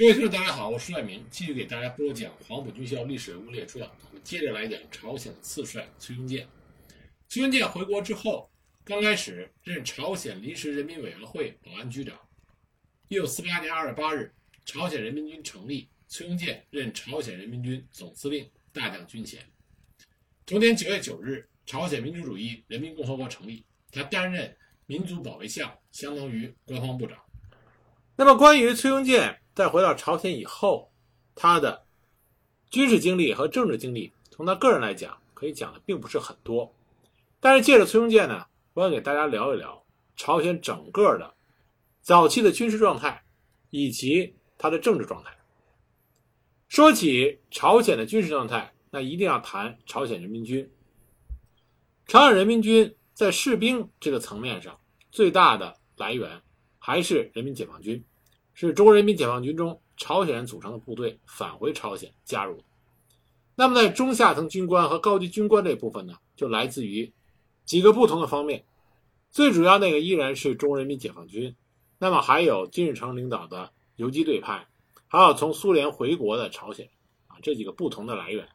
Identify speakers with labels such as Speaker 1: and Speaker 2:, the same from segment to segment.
Speaker 1: 各位听众，大家好，我是赖明，继续给大家播讲《黄埔军校历史人物列传》。我们接着来讲朝鲜的次帅崔庸健。崔庸健回国之后，刚开始任朝鲜临时人民委员会保安局长。一九四八年二月八日，朝鲜人民军成立，崔庸健任朝鲜人民军总司令、大将军衔。同年九月九日，朝鲜民主主义人民共和国成立，他担任民族保卫相，相当于国防部长。
Speaker 2: 那么，关于崔庸健在回到朝鲜以后，他的军事经历和政治经历，从他个人来讲，可以讲的并不是很多。但是，借着崔庸健呢，我想给大家聊一聊朝鲜整个的早期的军事状态，以及他的政治状态。说起朝鲜的军事状态，那一定要谈朝鲜人民军。朝鲜人民军在士兵这个层面上，最大的来源还是人民解放军。是中国人民解放军中朝鲜人组成的部队返回朝鲜加入的。那么，在中下层军官和高级军官这部分呢，就来自于几个不同的方面。最主要那个依然是中国人民解放军。那么还有金日成领导的游击队派，还有从苏联回国的朝鲜啊，这几个不同的来源。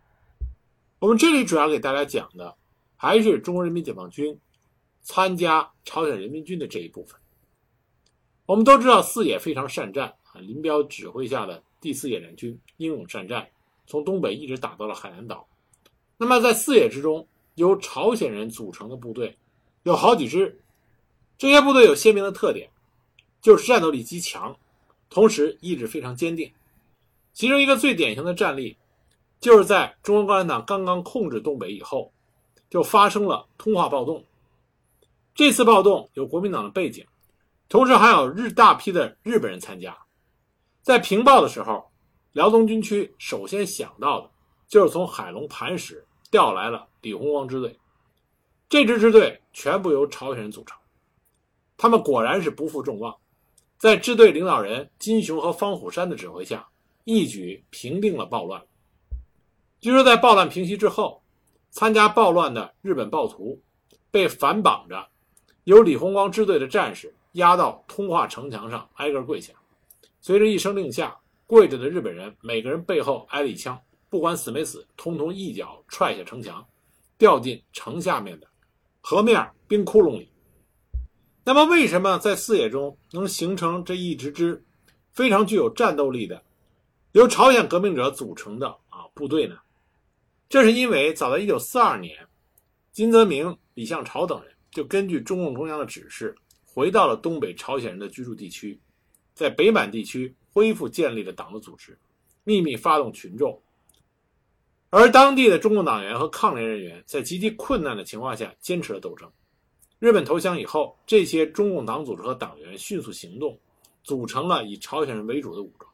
Speaker 2: 我们这里主要给大家讲的还是中国人民解放军参加朝鲜人民军的这一部分。我们都知道四野非常善战啊，林彪指挥下的第四野战军英勇善战，从东北一直打到了海南岛。那么在四野之中，由朝鲜人组成的部队有好几支，这些部队有鲜明的特点，就是战斗力极强，同时意志非常坚定。其中一个最典型的战例，就是在中国共产党刚刚控制东北以后，就发生了通化暴动。这次暴动有国民党的背景。同时还有日大批的日本人参加，在平报的时候，辽东军区首先想到的就是从海龙磐石调来了李洪光支队，这支支队全部由朝鲜人组成，他们果然是不负众望，在支队领导人金雄和方虎山的指挥下，一举平定了暴乱。据说在暴乱平息之后，参加暴乱的日本暴徒被反绑着，由李洪光支队的战士。压到通化城墙上，挨个跪下。随着一声令下，跪着的日本人每个人背后挨了一枪，不管死没死，通通一脚踹下城墙，掉进城下面的河面冰窟窿里。那么，为什么在四野中能形成这一支支非常具有战斗力的由朝鲜革命者组成的啊部队呢？这是因为早在1942年，金泽明、李向朝等人就根据中共中央的指示。回到了东北朝鲜人的居住地区，在北满地区恢复建立了党的组织，秘密发动群众。而当地的中共党员和抗联人员在极其困难的情况下坚持了斗争。日本投降以后，这些中共党组织和党员迅速行动，组成了以朝鲜人为主的武装。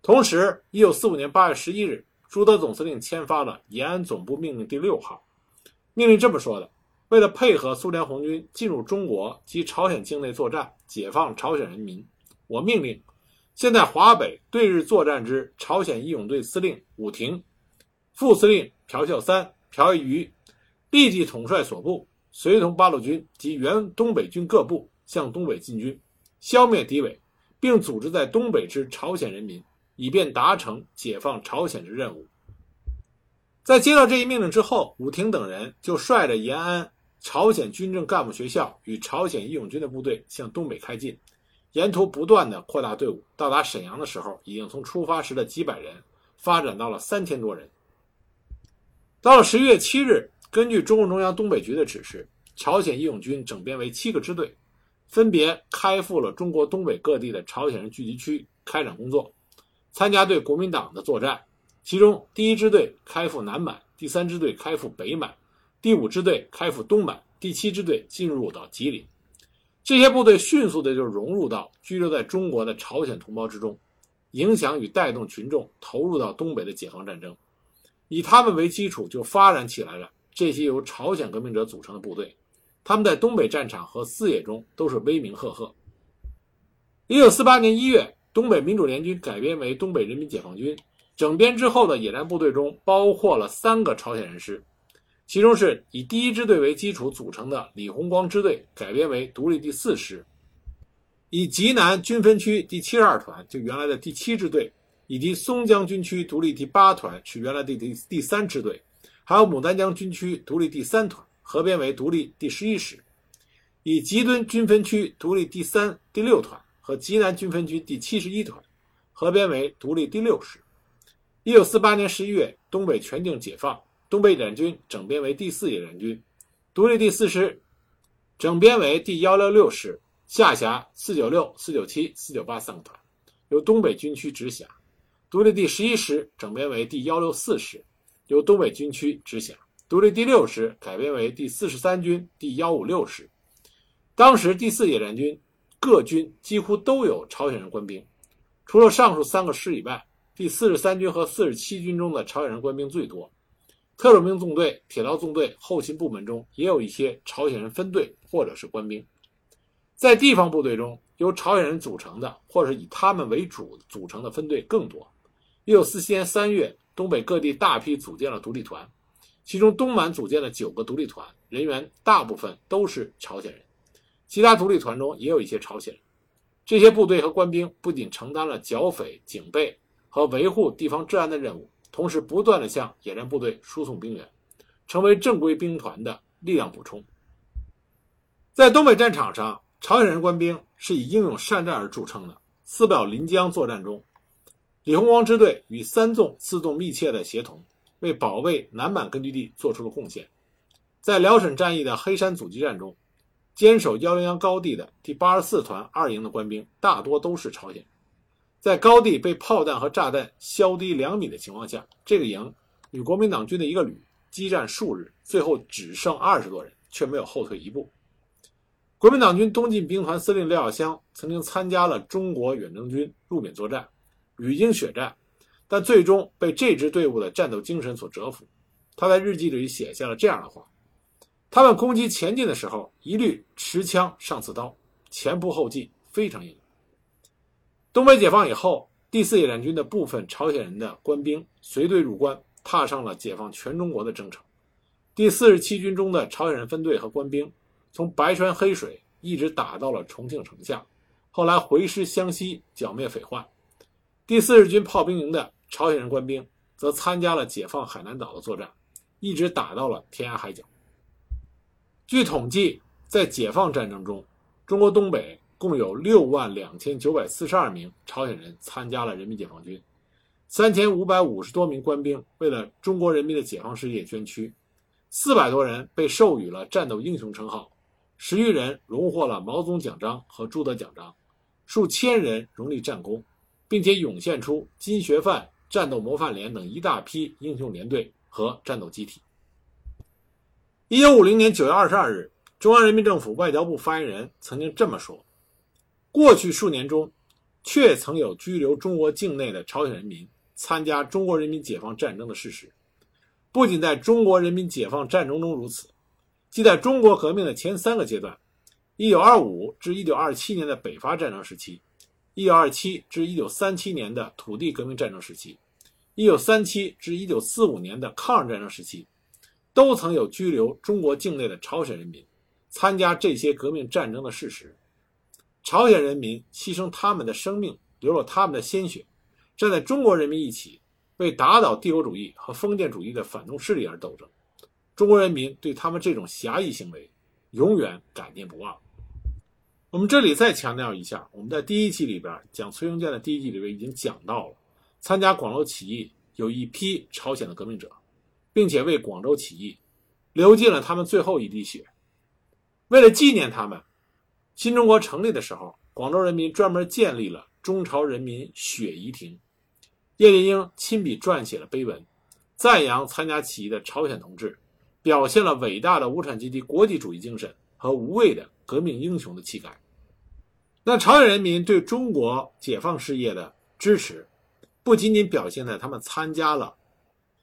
Speaker 2: 同时，1945年8月11日，朱德总司令签发了延安总部命令第六号，命令这么说的。为了配合苏联红军进入中国及朝鲜境内作战，解放朝鲜人民，我命令现在华北对日作战之朝鲜义勇队司令武廷、副司令朴孝三、朴义瑜立即统帅所部，随同八路军及原东北军各部向东北进军，消灭敌伪，并组织在东北之朝鲜人民，以便达成解放朝鲜之任务。在接到这一命令之后，武廷等人就率着延安。朝鲜军政干部学校与朝鲜义勇军的部队向东北开进，沿途不断的扩大队伍。到达沈阳的时候，已经从出发时的几百人发展到了三千多人。到了十一月七日，根据中共中央东北局的指示，朝鲜义勇军整编为七个支队，分别开赴了中国东北各地的朝鲜人聚集区开展工作，参加对国民党的作战。其中，第一支队开赴南满，第三支队开赴北满。第五支队开赴东满，第七支队进入到吉林，这些部队迅速的就融入到居留在中国的朝鲜同胞之中，影响与带动群众投入到东北的解放战争，以他们为基础就发展起来了这些由朝鲜革命者组成的部队，他们在东北战场和四野中都是威名赫赫。一九四八年一月，东北民主联军改编为东北人民解放军，整编之后的野战部队中包括了三个朝鲜人师。其中是以第一支队为基础组成的李鸿光支队改编为独立第四师，以济南军分区第七十二团，就原来的第七支队，以及松江军区独立第八团，是原来的第第三支队，还有牡丹江军区独立第三团，合编为独立第十一师；以吉敦军分区独立第三、第六团和济南军分区第七十一团，合编为独立第六师。一九四八年十一月，东北全境解放，东北野战军整编为第四野战军，独立第四师整编为第幺六六师。下辖四九六、四九七、四九八三个团，由东北军区直辖；独立第十一师整编为第幺六四师，由东北军区直辖；独立第六师改编为第四十三军第幺五六师。当时第四野战军各军几乎都有朝鲜人官兵，除了上述三个师以外，第四十三军和四十七军中的朝鲜人官兵最多。特种兵纵队、铁道纵队后勤部门中也有一些朝鲜人分队或者是官兵。在地方部队中，由朝鲜人组成的，或者是以他们为主组成的分队更多。一九四七年三月，东北各地大批组建了独立团，其中东满组建的九个独立团人员大部分都是朝鲜人，其他独立团中也有一些朝鲜人。这些部队和官兵不仅承担了剿匪、警备和维护地方治安的任务，同时不断地向野战部队输送兵员，成为正规兵团的力量补充。在东北战场上。朝鲜人官兵是以英勇善战而著称的。四表临江作战中，李鸿光支队与三纵四纵密切的协同，为保卫南满根据地做出了贡献。在辽沈战役的黑山阻击战中，坚守幺零幺高地的第八十四团二营的官兵大多都是朝鲜人。在高地被炮弹和炸弹削低两米的情况下，这个营与国民党军的一个旅激战数日，最后只剩二十多人，却没有后退一步。国民党军东进兵团司令廖耀湘曾经参加了中国远征军入缅作战，屡经血战，但最终被这支队伍的战斗精神所折服。他在日记里写下了这样的话：“他们攻击前进的时候，一律持枪上刺刀，前仆后继，非常英勇。”东北解放以后，第四野战军的部分朝鲜人的官兵随队入关，踏上了解放全中国的征程。第四十七军中的朝鲜人分队和官兵。从白川黑水一直打到了重庆城下，后来回师湘西剿灭匪患。第四十军炮兵营的朝鲜人官兵则参加了解放海南岛的作战，一直打到了天涯海角。据统计，在解放战争中，中国东北共有六万两千九百四十二名朝鲜人参加了人民解放军，三千五百五十多名官兵为了中国人民的解放事业捐躯，四百多人被授予了战斗英雄称号。十余人荣获了毛总奖章和朱德奖章，数千人荣立战功，并且涌现出金学范战斗模范连等一大批英雄连队和战斗机体。一九五零年九月二十二日，中央人民政府外交部发言人曾经这么说：“过去数年中，确曾有拘留中国境内的朝鲜人民参加中国人民解放战争的事实，不仅在中国人民解放战争中如此。”即在中国革命的前三个阶段，1925至1927年的北伐战争时期，1927至1937年的土地革命战争时期，1937至1945年的抗日战争时期，都曾有拘留中国境内的朝鲜人民参加这些革命战争的事实。朝鲜人民牺牲他们的生命，流了他们的鲜血，站在中国人民一起，为打倒帝国主义和封建主义的反动势力而斗争。中国人民对他们这种侠义行为，永远感念不忘。我们这里再强调一下，我们在第一期里边讲崔庸健的第一集里边已经讲到了，参加广州起义有一批朝鲜的革命者，并且为广州起义流尽了他们最后一滴血。为了纪念他们，新中国成立的时候，广州人民专门建立了中朝人民血遗亭，叶剑英亲笔撰写了碑文，赞扬参加起义的朝鲜同志。表现了伟大的无产阶级国际主义精神和无畏的革命英雄的气概。那朝鲜人民对中国解放事业的支持，不仅仅表现在他们参加了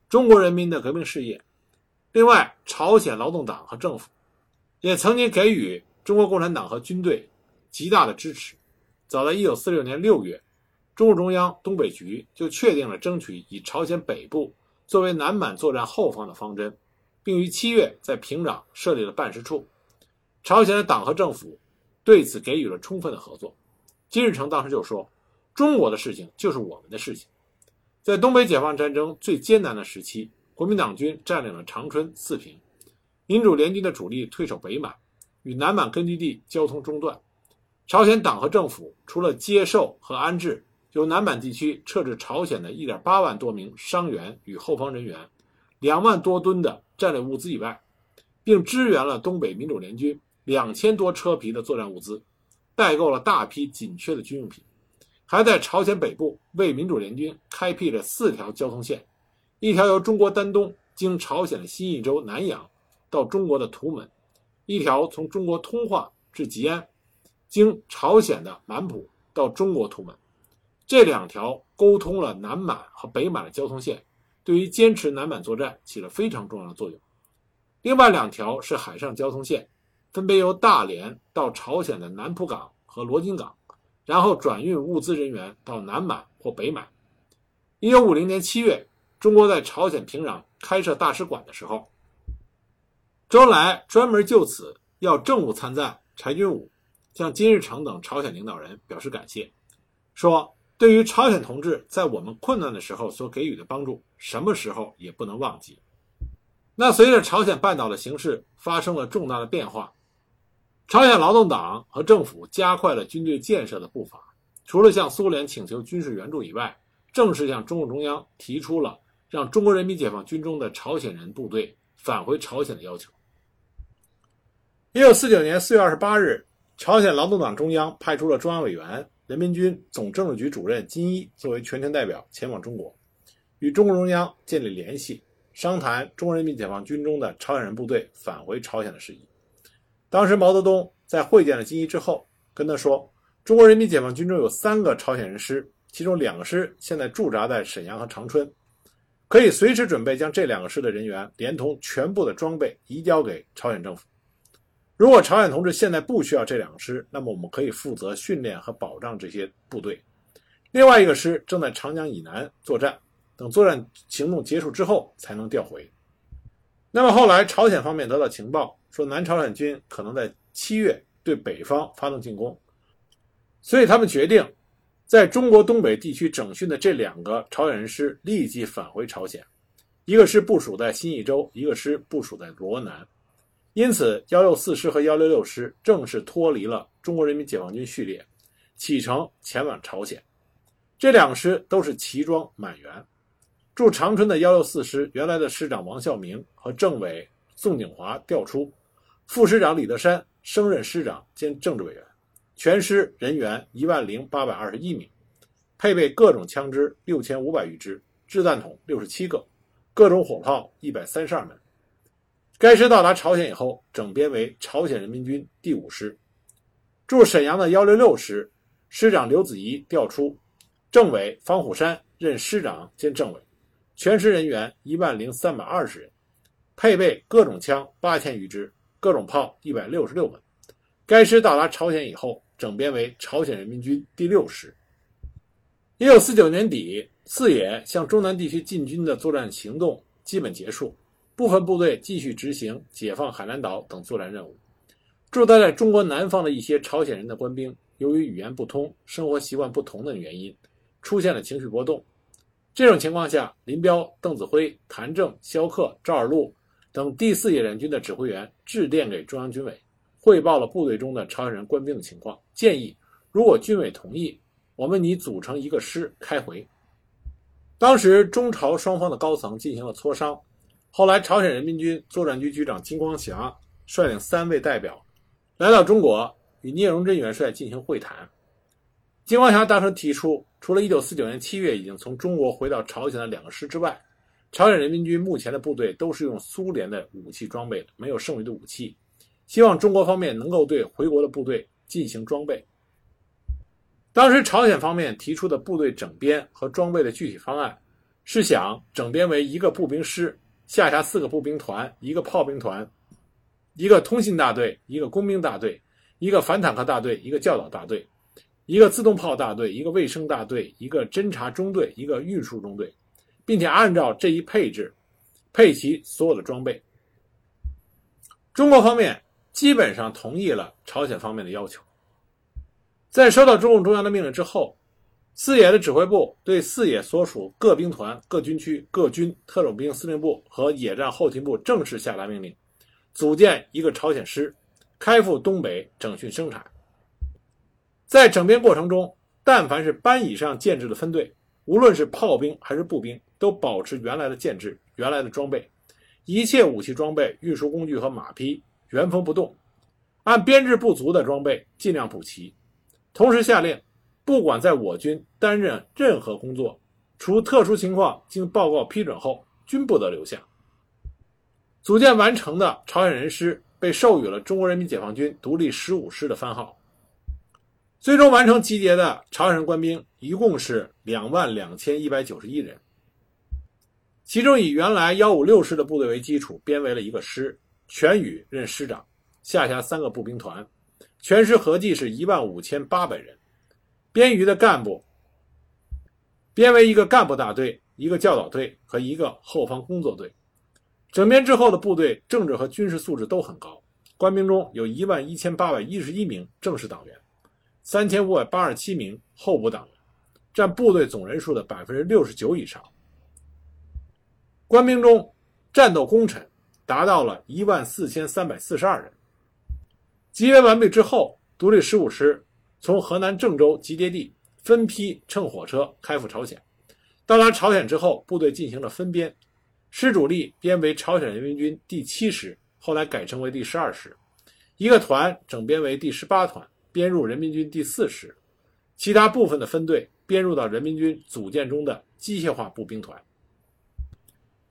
Speaker 2: 中国人民的革命事业，另外，朝鲜劳动党和政府也曾经给予中国共产党和军队极大的支持。早在1946年6月，中共中央东北局就确定了争取以朝鲜北部作为南满作战后方的方针。并于七月在平壤设立了办事处，朝鲜的党和政府对此给予了充分的合作。金日成当时就说：“中国的事情就是我们的事情。”在东北解放战争最艰难的时期，国民党军占领了长春、四平，民主联军的主力退守北满，与南满根据地交通中断。朝鲜党和政府除了接受和安置由南满地区撤至朝鲜的1.8万多名伤员与后方人员、2万多吨的战略物资以外，并支援了东北民主联军两千多车皮的作战物资，代购了大批紧缺的军用品。还在朝鲜北部为民主联军开辟了四条交通线：一条由中国丹东经朝鲜的新义州南阳到中国的图门；一条从中国通化至吉安，经朝鲜的满浦到中国图门。这两条沟通了南满和北满的交通线，对于坚持南满作战起了非常重要的作用。另外两条是海上交通线，分别由大连到朝鲜的南浦港和罗津港。然后转运物资人员到南满或北满。一九五零年七月，中国在朝鲜平壤开设大使馆的时候，周恩来专门就此要政务参赞柴军武向金日成等朝鲜领导人表示感谢，说对于朝鲜同志在我们困难的时候所给予的帮助，什么时候也不能忘记。那随着朝鲜半岛的形势发生了重大的变化。朝鲜劳动党和政府加快了军队建设的步伐，除了向苏联请求军事援助以外，正式向中共中央提出了让中国人民解放军中的朝鲜人部队返回朝鲜的要求。一九四九年四月二十八日，朝鲜劳动党中央派出了中央委员、人民军总政治局主任金一作为全权代表前往中国，与中共中央建立联系，商谈中国人民解放军中的朝鲜人部队返回朝鲜的事宜。当时毛泽东在会见了金一之后，跟他说：“中国人民解放军中有三个朝鲜人师，其中两个师现在驻扎在沈阳和长春，可以随时准备将这两个师的人员连同全部的装备移交给朝鲜政府。如果朝鲜同志现在不需要这两个师，那么我们可以负责训练和保障这些部队。另外一个师正在长江以南作战，等作战行动结束之后才能调回。那么后来朝鲜方面得到情报。”说南朝鲜军可能在七月对北方发动进攻，所以他们决定在中国东北地区整训的这两个朝鲜人师立即返回朝鲜，一个师部署在新义州，一个师部署在罗南。因此，幺六四师和幺六六师正式脱离了中国人民解放军序列，启程前往朝鲜。这两师都是齐装满员。驻长春的幺六四师原来的师长王孝明和政委宋景华调出。副师长李德山升任师长兼政治委员，全师人员一万零八百二十一名，配备各种枪支六千五百余支，掷弹筒六十七个，各种火炮一百三十二门。该师到达朝鲜以后，整编为朝鲜人民军第五师。驻沈阳的幺六六师师长刘子怡调出，政委方虎山任师长兼政委，全师人员一万零三百二十人，配备各种枪八千余支。各种炮一百六十六门。该师到达朝鲜以后，整编为朝鲜人民军第六师。一九四九年底，四野向中南地区进军的作战行动基本结束，部分部队继续执行解放海南岛等作战任务。驻扎在中国南方的一些朝鲜人的官兵，由于语言不通、生活习惯不同等原因，出现了情绪波动。这种情况下，林彪、邓子恢、谭政、萧克、赵尔陆。等第四野战军的指挥员致电给中央军委，汇报了部队中的朝鲜人官兵的情况，建议如果军委同意，我们拟组成一个师开回。当时中朝双方的高层进行了磋商，后来朝鲜人民军作战局局长金光霞率领三位代表来到中国，与聂荣臻元帅进行会谈。金光霞当时提出，除了1949年7月已经从中国回到朝鲜的两个师之外，朝鲜人民军目前的部队都是用苏联的武器装备的，没有剩余的武器。希望中国方面能够对回国的部队进行装备。当时朝鲜方面提出的部队整编和装备的具体方案，是想整编为一个步兵师，下辖四个步兵团、一个炮兵团、一个通信大队、一个工兵大队、一个反坦克大队、一个教导大队、一个自动炮大队、一个卫生大队、一个侦察中队、一个运输中队。并且按照这一配置，配齐所有的装备。中国方面基本上同意了朝鲜方面的要求。在收到中共中央的命令之后，四野的指挥部对四野所属各兵团、各军区、各军特种兵司令部和野战后勤部正式下达命令，组建一个朝鲜师，开赴东北整训生产。在整编过程中，但凡是班以上建制的分队，无论是炮兵还是步兵，都保持原来的建制、原来的装备，一切武器装备、运输工具和马匹原封不动，按编制不足的装备尽量补齐。同时下令，不管在我军担任任何工作，除特殊情况经报告批准后，均不得留下。组建完成的朝鲜人师被授予了中国人民解放军独立十五师的番号。最终完成集结的朝鲜人官兵一共是两万两千一百九十一人，其中以原来幺五六师的部队为基础，编为了一个师，全宇任师长，下辖三个步兵团，全师合计是一万五千八百人。编余的干部编为一个干部大队、一个教导队和一个后方工作队。整编之后的部队政治和军事素质都很高，官兵中有一万一千八百一十一名正式党员。三千五百八十七名候补党员，占部队总人数的百分之六十九以上。官兵中，战斗功臣达到了一万四千三百四十二人。集结完毕之后，独立十五师从河南郑州集结地分批乘火车开赴朝鲜。到达朝鲜之后，部队进行了分编，师主力编为朝鲜人民军第七师，后来改称为第十二师，一个团整编为第十八团。编入人民军第四师，其他部分的分队编入到人民军组建中的机械化步兵团。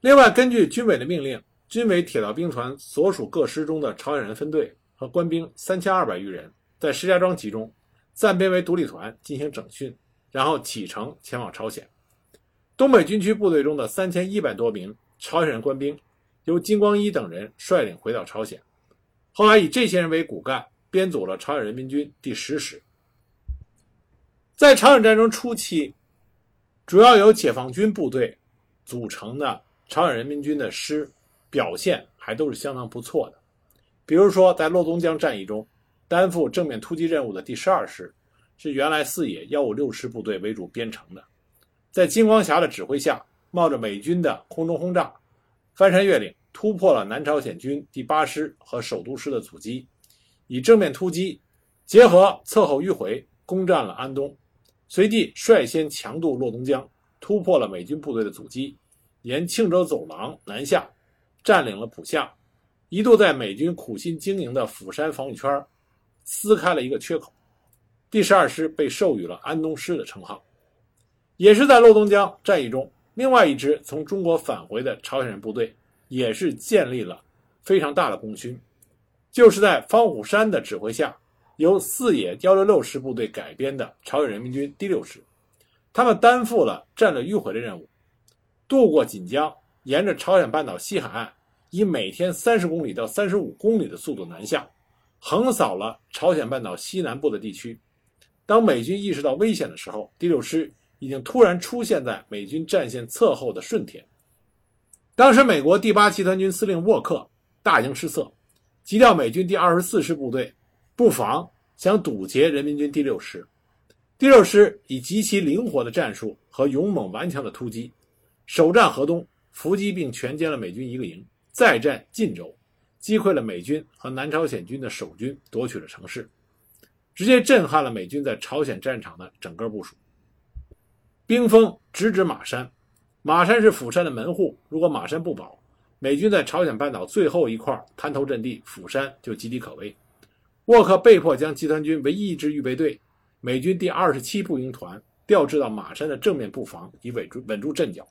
Speaker 2: 另外，根据军委的命令，军委铁道兵团所属各师中的朝鲜人分队和官兵三千二百余人，在石家庄集中，暂编为独立团进行整训，然后启程前往朝鲜。东北军区部队中的三千一百多名朝鲜人官兵，由金光一等人率领回到朝鲜，后来以这些人为骨干。编组了朝鲜人民军第十师。在朝鲜战争初期，主要由解放军部队组成的朝鲜人民军的师表现还都是相当不错的。比如说，在洛东江战役中，担负正面突击任务的第十二师是原来四野幺五六师部队为主编成的，在金光霞的指挥下，冒着美军的空中轰炸，翻山越岭，突破了南朝鲜军第八师和首都师的阻击。以正面突击，结合侧后迂回，攻占了安东，随即率先强渡洛东江，突破了美军部队的阻击，沿庆州走廊南下，占领了浦项，一度在美军苦心经营的釜山防御圈撕开了一个缺口。第十二师被授予了安东师的称号。也是在洛东江战役中，另外一支从中国返回的朝鲜人部队，也是建立了非常大的功勋。就是在方虎山的指挥下，由四野幺六六师部队改编的朝鲜人民军第六师，他们担负了战略迂回的任务，渡过锦江，沿着朝鲜半岛西海岸，以每天三十公里到三十五公里的速度南下，横扫了朝鲜半岛西南部的地区。当美军意识到危险的时候，第六师已经突然出现在美军战线侧后的顺天。当时，美国第八集团军司令沃克大惊失色。急调美军第二十四师部队，布防想堵截人民军第六师。第六师以极其灵活的战术和勇猛顽强的突击，首战河东，伏击并全歼了美军一个营；再战晋州，击溃了美军和南朝鲜军的守军，夺取了城市，直接震撼了美军在朝鲜战场的整个部署。兵锋直指马山，马山是釜山的门户，如果马山不保。美军在朝鲜半岛最后一块滩头阵地釜山就岌岌可危，沃克被迫将集团军唯一一支预备队——美军第二十七步兵团调至到马山的正面布防，以稳住稳住阵脚。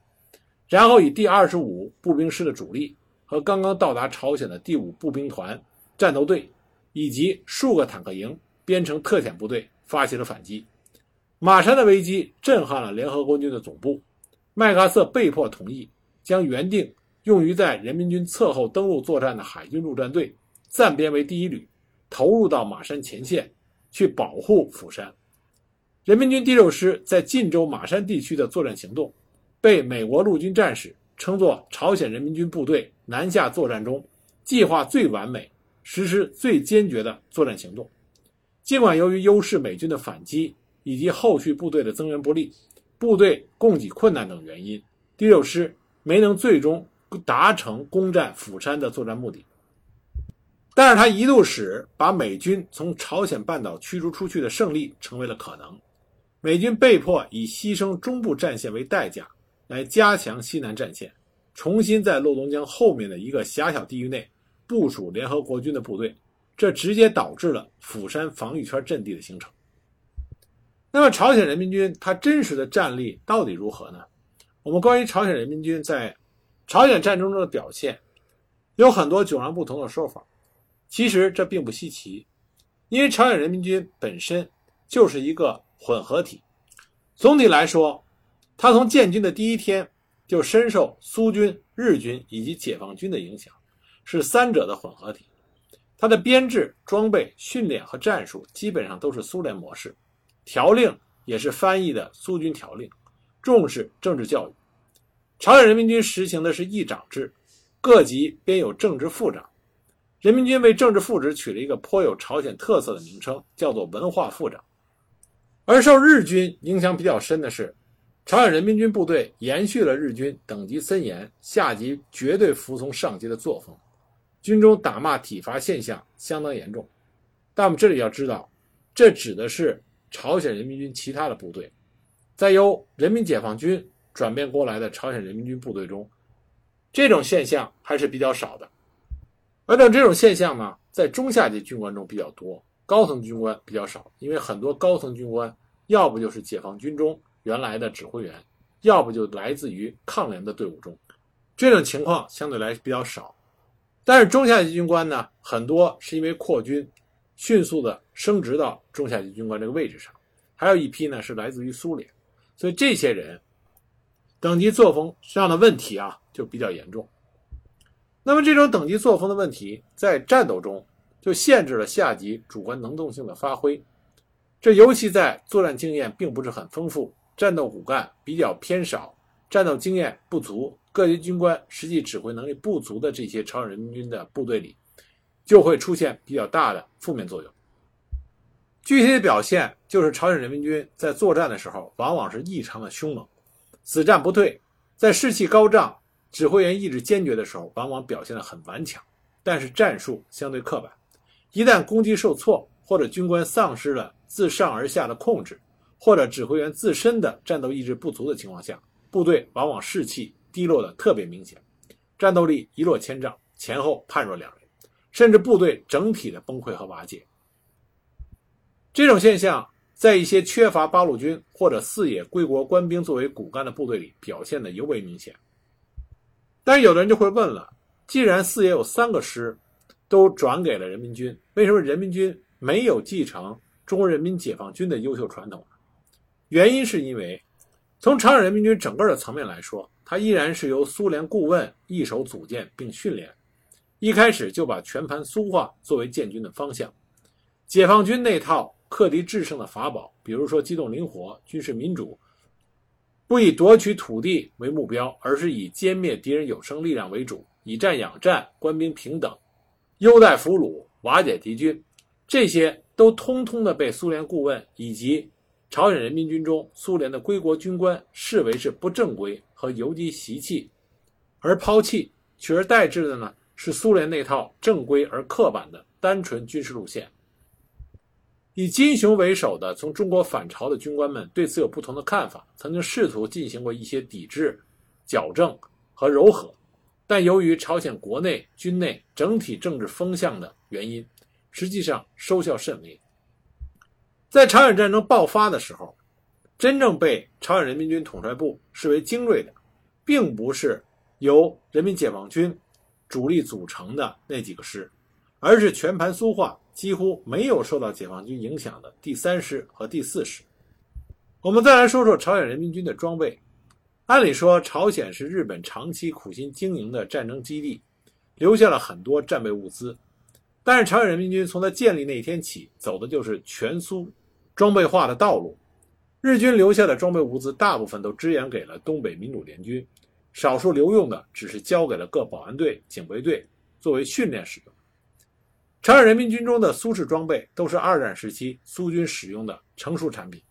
Speaker 2: 然后以第二十五步兵师的主力和刚刚到达朝鲜的第五步兵团战斗队，以及数个坦克营编成特遣部队发起了反击。马山的危机震撼了联合国军的总部，麦克阿瑟被迫同意将原定。用于在人民军侧后登陆作战的海军陆战队暂编为第一旅，投入到马山前线去保护釜山。人民军第六师在晋州马山地区的作战行动，被美国陆军战士称作朝鲜人民军部队南下作战中计划最完美、实施最坚决的作战行动。尽管由于优势美军的反击以及后续部队的增援不利、部队供给困难等原因，第六师没能最终达成攻占釜山的作战目的。但是，他一度使把美军从朝鲜半岛驱逐出去的胜利成为了可能。美军被迫以牺牲中部战线为代价，来加强西南战线，重新在洛东江后面的一个狭小地域内部署联合国军的部队，这直接导致了釜山防御圈阵地的形成。那么，朝鲜人民军他真实的战力到底如何呢？我们关于朝鲜人民军在朝鲜战争中的表现，有很多迥然不同的说法。其实这并不稀奇，因为朝鲜人民军本身就是一个。混合体，总体来说，他从建军的第一天就深受苏军、日军以及解放军的影响，是三者的混合体。他的编制、装备、训练和战术基本上都是苏联模式，条令也是翻译的苏军条令，重视政治教育。朝鲜人民军实行的是议长制，各级编有政治副长。人民军为政治副职取了一个颇有朝鲜特色的名称，叫做文化副长。而受日军影响比较深的是，朝鲜人民军部队延续了日军等级森严、下级绝对服从上级的作风，军中打骂体罚现象相当严重。但我们这里要知道，这指的是朝鲜人民军其他的部队，在由人民解放军转变过来的朝鲜人民军部队中，这种现象还是比较少的。而等这种现象呢，在中下级军官中比较多。高层军官比较少，因为很多高层军官要不就是解放军中原来的指挥员，要不就来自于抗联的队伍中，这种情况相对来比较少。但是中下级军官呢，很多是因为扩军，迅速的升职到中下级军官这个位置上，还有一批呢是来自于苏联，所以这些人等级作风上的问题啊就比较严重。那么这种等级作风的问题在战斗中。就限制了下级主观能动性的发挥，这尤其在作战经验并不是很丰富、战斗骨干比较偏少、战斗经验不足、各级军官实际指挥能力不足的这些朝鲜人民军的部队里，就会出现比较大的负面作用。具体的表现就是朝鲜人民军在作战的时候往往是异常的凶猛，死战不退；在士气高涨、指挥员意志坚决的时候，往往表现得很顽强，但是战术相对刻板。一旦攻击受挫，或者军官丧失了自上而下的控制，或者指挥员自身的战斗意志不足的情况下，部队往往士气低落的特别明显，战斗力一落千丈，前后判若两人，甚至部队整体的崩溃和瓦解。这种现象在一些缺乏八路军或者四野归国官兵作为骨干的部队里表现的尤为明显。但是有的人就会问了：既然四野有三个师，都转给了人民军，为什么人民军没有继承中国人民解放军的优秀传统呢？原因是因为，从朝鲜人民军整个的层面来说，它依然是由苏联顾问一手组建并训练，一开始就把全盘苏化作为建军的方向。解放军那套克敌制胜的法宝，比如说机动灵活、军事民主，不以夺取土地为目标，而是以歼灭敌人有生力量为主，以战养战，官兵平等。优待俘虏，瓦解敌军，这些都通通的被苏联顾问以及朝鲜人民军中苏联的归国军官视为是不正规和游击习气，而抛弃，取而代之的呢是苏联那套正规而刻板的单纯军事路线。以金雄为首的从中国返朝的军官们对此有不同的看法，曾经试图进行过一些抵制、矫正和柔和。但由于朝鲜国内军内整体政治风向的原因，实际上收效甚微。在朝鲜战争爆发的时候，真正被朝鲜人民军统帅部视为精锐的，并不是由人民解放军主力组成的那几个师，而是全盘苏化、几乎没有受到解放军影响的第三师和第四师。我们再来说说朝鲜人民军的装备。按理说，朝鲜是日本长期苦心经营的战争基地，留下了很多战备物资。但是，朝鲜人民军从它建立那一天起，走的就是全苏装备化的道路。日军留下的装备物资，大部分都支援给了东北民主联军，少数留用的只是交给了各保安队、警卫队作为训练使用。朝鲜人民军中的苏式装备都是二战时期苏军使用的成熟产品。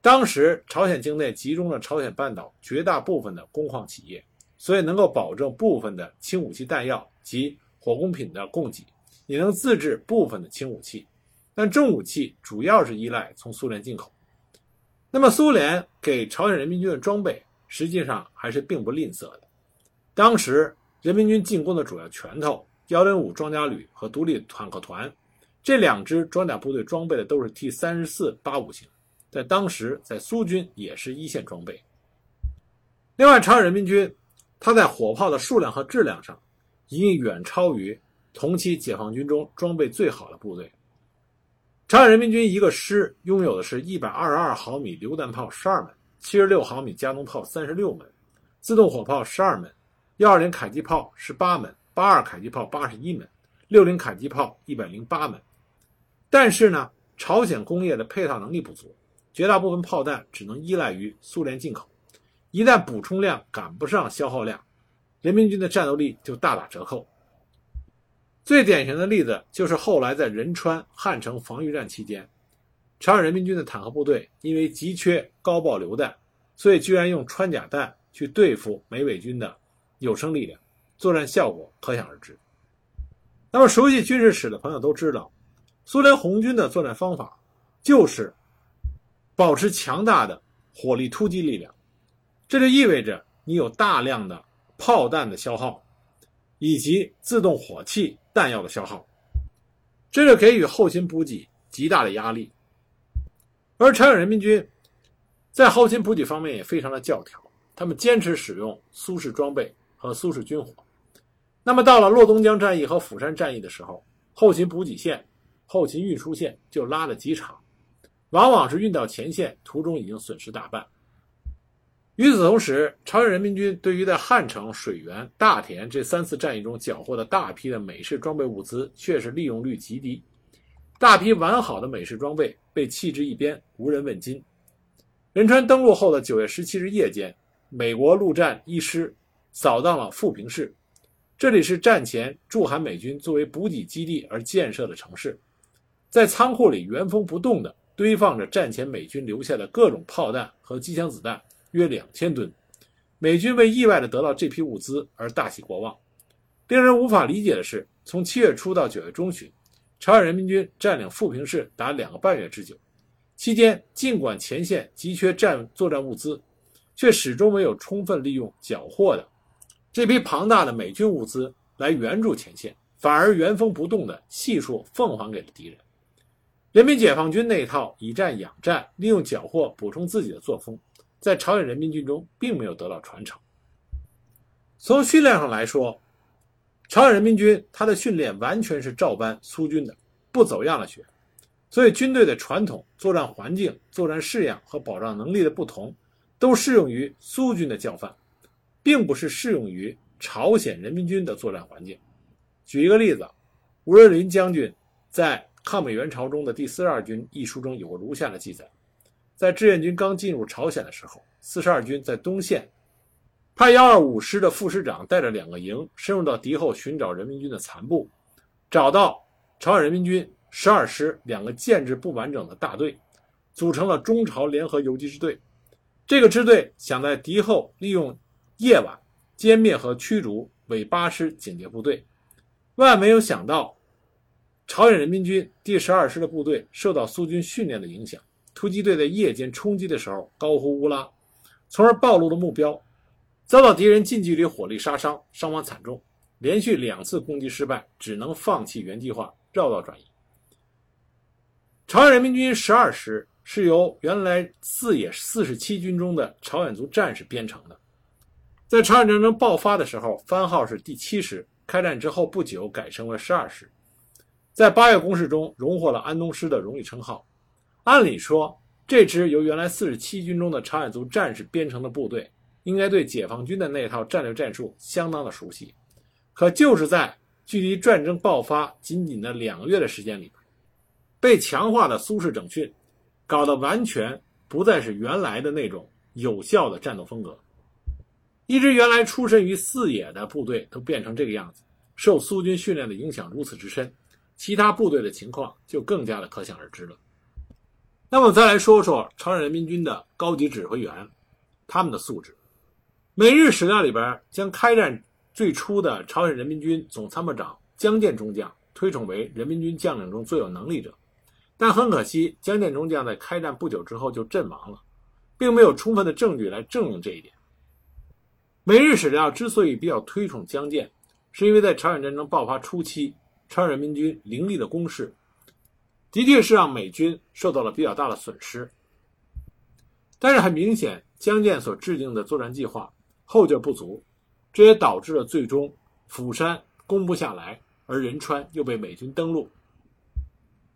Speaker 2: 当时朝鲜境内集中了朝鲜半岛绝大部分的工矿企业，所以能够保证部分的轻武器弹药及火工品的供给，也能自制部分的轻武器。但重武器主要是依赖从苏联进口。那么苏联给朝鲜人民军的装备实际上还是并不吝啬的。当时人民军进攻的主要拳头。幺零五装甲旅和独立坦克团这两支装甲部队装备的都是 T 三十四八五型，在当时在苏军也是一线装备。另外，朝鲜人民军它在火炮的数量和质量上已经远超于同期解放军中装备最好的部队。朝鲜人民军一个师拥有的是一百二十二毫米榴弹炮十二门，七十六毫米加农炮三十六门，自动火炮十二门，幺二零迫击炮十八门。八二迫击炮八十一门，六零迫击炮一百零八门，但是呢，朝鲜工业的配套能力不足，绝大部分炮弹只能依赖于苏联进口，一旦补充量赶不上消耗量，人民军的战斗力就大打折扣。最典型的例子就是后来在仁川汉城防御战期间，朝鲜人民军的坦克部队因为急缺高爆榴弹，所以居然用穿甲弹去对付美伪军的有生力量。作战效果可想而知。那么，熟悉军事史的朋友都知道，苏联红军的作战方法就是保持强大的火力突击力量。这就意味着你有大量的炮弹的消耗，以及自动火器弹药的消耗，这就给予后勤补给极大的压力。而朝鲜人民军在后勤补给方面也非常的教条，他们坚持使用苏式装备和苏式军火。那么到了洛东江战役和釜山战役的时候，后勤补给线、后勤运输线就拉得极长，往往是运到前线途中已经损失大半。与此同时，朝鲜人民军对于在汉城、水源、大田这三次战役中缴获的大批的美式装备物资，却是利用率极低，大批完好的美式装备被弃置一边，无人问津。仁川登陆后的九月十七日夜间，美国陆战一师扫荡了富平市。这里是战前驻韩美军作为补给基地而建设的城市，在仓库里原封不动地堆放着战前美军留下的各种炮弹和机枪子弹，约两千吨。美军为意外地得到这批物资而大喜过望。令人无法理解的是，从七月初到九月中旬，朝鲜人民军占领富平市达两个半月之久，期间尽管前线急缺战作战物资，却始终没有充分利用缴获的。这批庞大的美军物资来援助前线，反而原封不动地悉数奉还给了敌人。人民解放军那一套以战养战、利用缴获补充自己的作风，在朝鲜人民军中并没有得到传承。从训练上来说，朝鲜人民军他的训练完全是照搬苏军的，不走样的学。所以，军队的传统、作战环境、作战式样和保障能力的不同，都适用于苏军的教范。并不是适用于朝鲜人民军的作战环境。举一个例子，吴瑞林将军在《抗美援朝中的第四十二军》一书中有过如下的记载：在志愿军刚进入朝鲜的时候，四十二军在东线派幺二五师的副师长带着两个营深入到敌后寻找人民军的残部，找到朝鲜人民军十二师两个建制不完整的大队，组成了中朝联合游击支队。这个支队想在敌后利用夜晚歼灭和驱逐伪八师警戒部队，万没有想到，朝鲜人民军第十二师的部队受到苏军训练的影响，突击队在夜间冲击的时候高呼乌拉，从而暴露了目标，遭到敌人近距离火力杀伤，伤亡惨重，连续两次攻击失败，只能放弃原计划，绕道转移。朝鲜人民军十二师是由原来四野四十七军中的朝鲜族战士编成的。在朝鲜战争爆发的时候，番号是第七师。开战之后不久，改成了十二师。在八月攻势中，荣获了安东师的荣誉称号。按理说，这支由原来四十七军中的朝鲜族战士编成的部队，应该对解放军的那套战略战术相当的熟悉。可就是在距离战争爆发仅仅的两个月的时间里，被强化的苏式整训，搞得完全不再是原来的那种有效的战斗风格。一支原来出身于四野的部队都变成这个样子，受苏军训练的影响如此之深，其他部队的情况就更加的可想而知了。那么再来说说朝鲜人民军的高级指挥员，他们的素质。美日史料里边将开战最初的朝鲜人民军总参谋长江建中将推崇为人民军将领中最有能力者，但很可惜，江建中将在开战不久之后就阵亡了，并没有充分的证据来证明这一点。美日史料之所以比较推崇江建，是因为在朝鲜战争爆发初期，朝鲜人民军凌厉的攻势，的确是让美军受到了比较大的损失。但是很明显，江建所制定的作战计划后劲不足，这也导致了最终釜山攻不下来，而仁川又被美军登陆。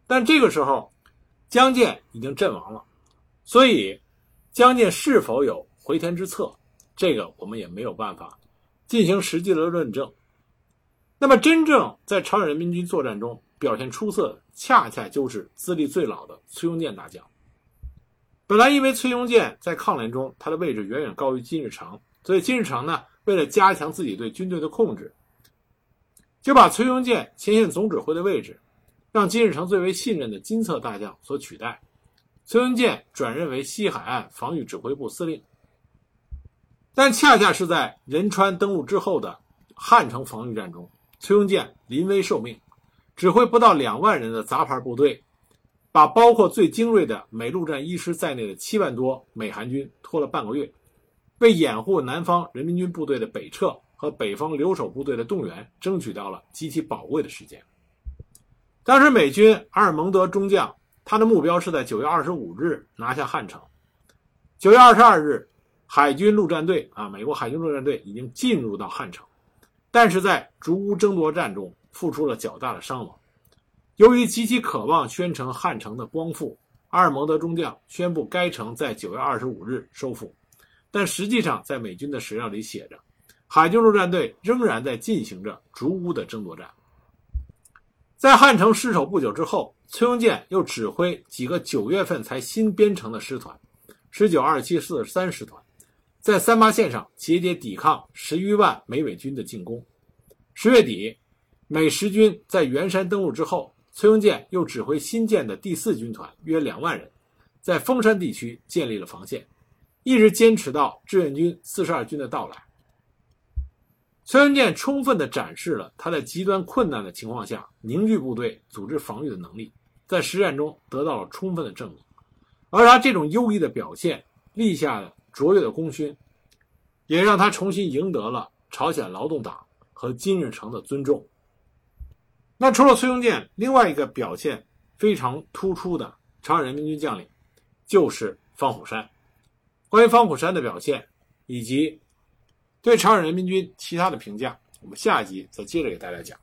Speaker 2: 但这个时候，江建已经阵亡了，所以江建是否有回天之策？这个我们也没有办法进行实际的论证。那么，真正在朝鲜人民军作战中表现出色，恰恰就是资历最老的崔庸健大将。本来因为崔庸健在抗联中他的位置远远高于金日成，所以金日成呢，为了加强自己对军队的控制，就把崔庸健前线总指挥的位置，让金日成最为信任的金策大将所取代，崔庸健转任为西海岸防御指挥部司令。但恰恰是在仁川登陆之后的汉城防御战中，崔庸健临危受命，指挥不到两万人的杂牌部队，把包括最精锐的美陆战一师在内的七万多美韩军拖了半个月，为掩护南方人民军部队的北撤和北方留守部队的动员，争取到了极其宝贵的时间。当时美军阿尔蒙德中将，他的目标是在九月二十五日拿下汉城，九月二十二日。海军陆战队啊，美国海军陆战队已经进入到汉城，但是在竹屋争夺战中付出了较大的伤亡。由于极其渴望宣城汉城的光复，阿尔蒙德中将宣布该城在九月二十五日收复。但实际上，在美军的史料里写着，海军陆战队仍然在进行着逐屋的争夺战。在汉城失守不久之后，崔庸健又指挥几个九月份才新编成的师团，十九、二七、四十三师团。在三八线上节节抵抗十余万美伪军的进攻。十月底，美十军在元山登陆之后，崔庸健又指挥新建的第四军团约两万人，在丰山地区建立了防线，一直坚持到志愿军四十二军的到来。崔庸健充分地展示了他在极端困难的情况下凝聚部队、组织防御的能力，在实战中得到了充分的证明。而他这种优异的表现，立下了。卓越的功勋，也让他重新赢得了朝鲜劳动党和金日成的尊重。那除了崔庸健，另外一个表现非常突出的朝鲜人民军将领，就是方虎山。关于方虎山的表现以及对朝鲜人民军其他的评价，我们下一集再接着给大家讲。